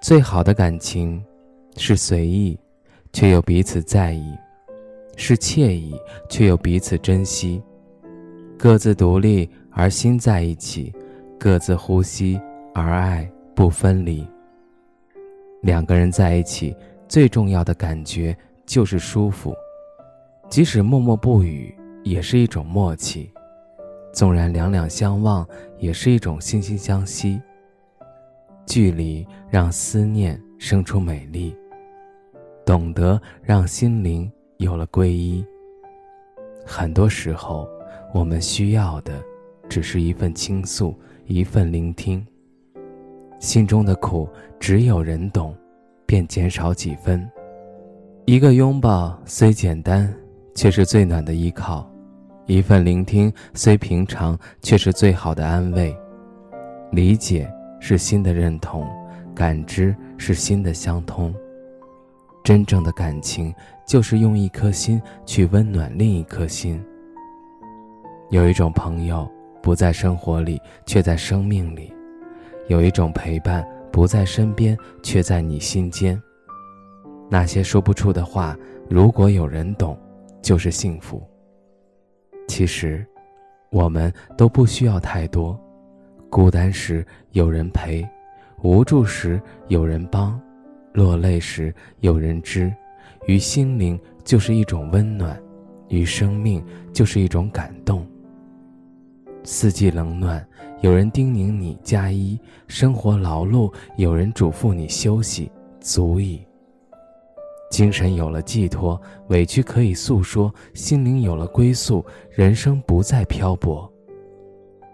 最好的感情，是随意，却又彼此在意；是惬意，却又彼此珍惜。各自独立而心在一起，各自呼吸而爱不分离。两个人在一起，最重要的感觉就是舒服，即使默默不语，也是一种默契；纵然两两相望，也是一种惺惺相惜。距离让思念生出美丽，懂得让心灵有了皈依。很多时候，我们需要的只是一份倾诉，一份聆听。心中的苦，只有人懂，便减少几分。一个拥抱虽简单，却是最暖的依靠；一份聆听虽平常，却是最好的安慰。理解。是心的认同，感知是心的相通。真正的感情，就是用一颗心去温暖另一颗心。有一种朋友不在生活里，却在生命里；有一种陪伴不在身边，却在你心间。那些说不出的话，如果有人懂，就是幸福。其实，我们都不需要太多。孤单时有人陪，无助时有人帮，落泪时有人知，于心灵就是一种温暖，于生命就是一种感动。四季冷暖，有人叮咛你加衣；生活劳碌，有人嘱咐你休息，足矣。精神有了寄托，委屈可以诉说；心灵有了归宿，人生不再漂泊。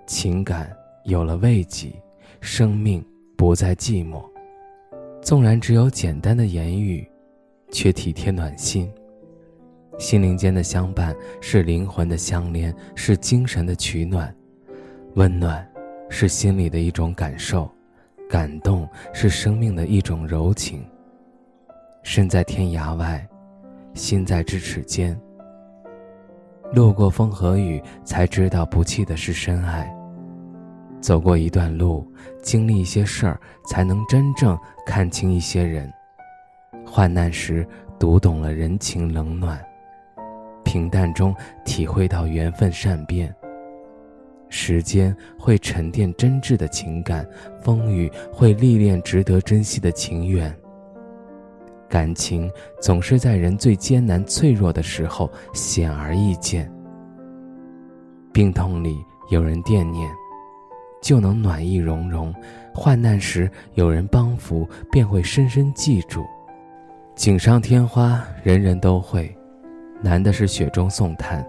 情感。有了慰藉，生命不再寂寞。纵然只有简单的言语，却体贴暖心。心灵间的相伴是灵魂的相连，是精神的取暖。温暖是心里的一种感受，感动是生命的一种柔情。身在天涯外，心在咫尺间。路过风和雨，才知道不弃的是深爱。走过一段路，经历一些事儿，才能真正看清一些人。患难时读懂了人情冷暖，平淡中体会到缘分善变。时间会沉淀真挚的情感，风雨会历练值得珍惜的情缘。感情总是在人最艰难、脆弱的时候显而易见。病痛里有人惦念。就能暖意融融，患难时有人帮扶，便会深深记住。锦上添花，人人都会，难的是雪中送炭；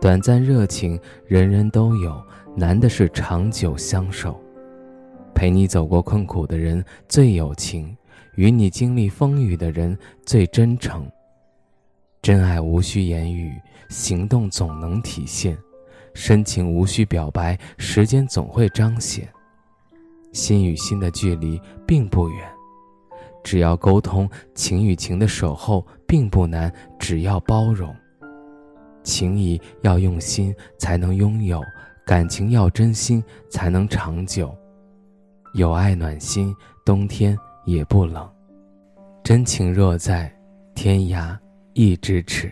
短暂热情，人人都有，难的是长久相守。陪你走过困苦的人最有情，与你经历风雨的人最真诚。真爱无需言语，行动总能体现。深情无需表白，时间总会彰显。心与心的距离并不远，只要沟通；情与情的守候并不难，只要包容。情谊要用心才能拥有，感情要真心才能长久。有爱暖心，冬天也不冷。真情若在，天涯亦咫尺。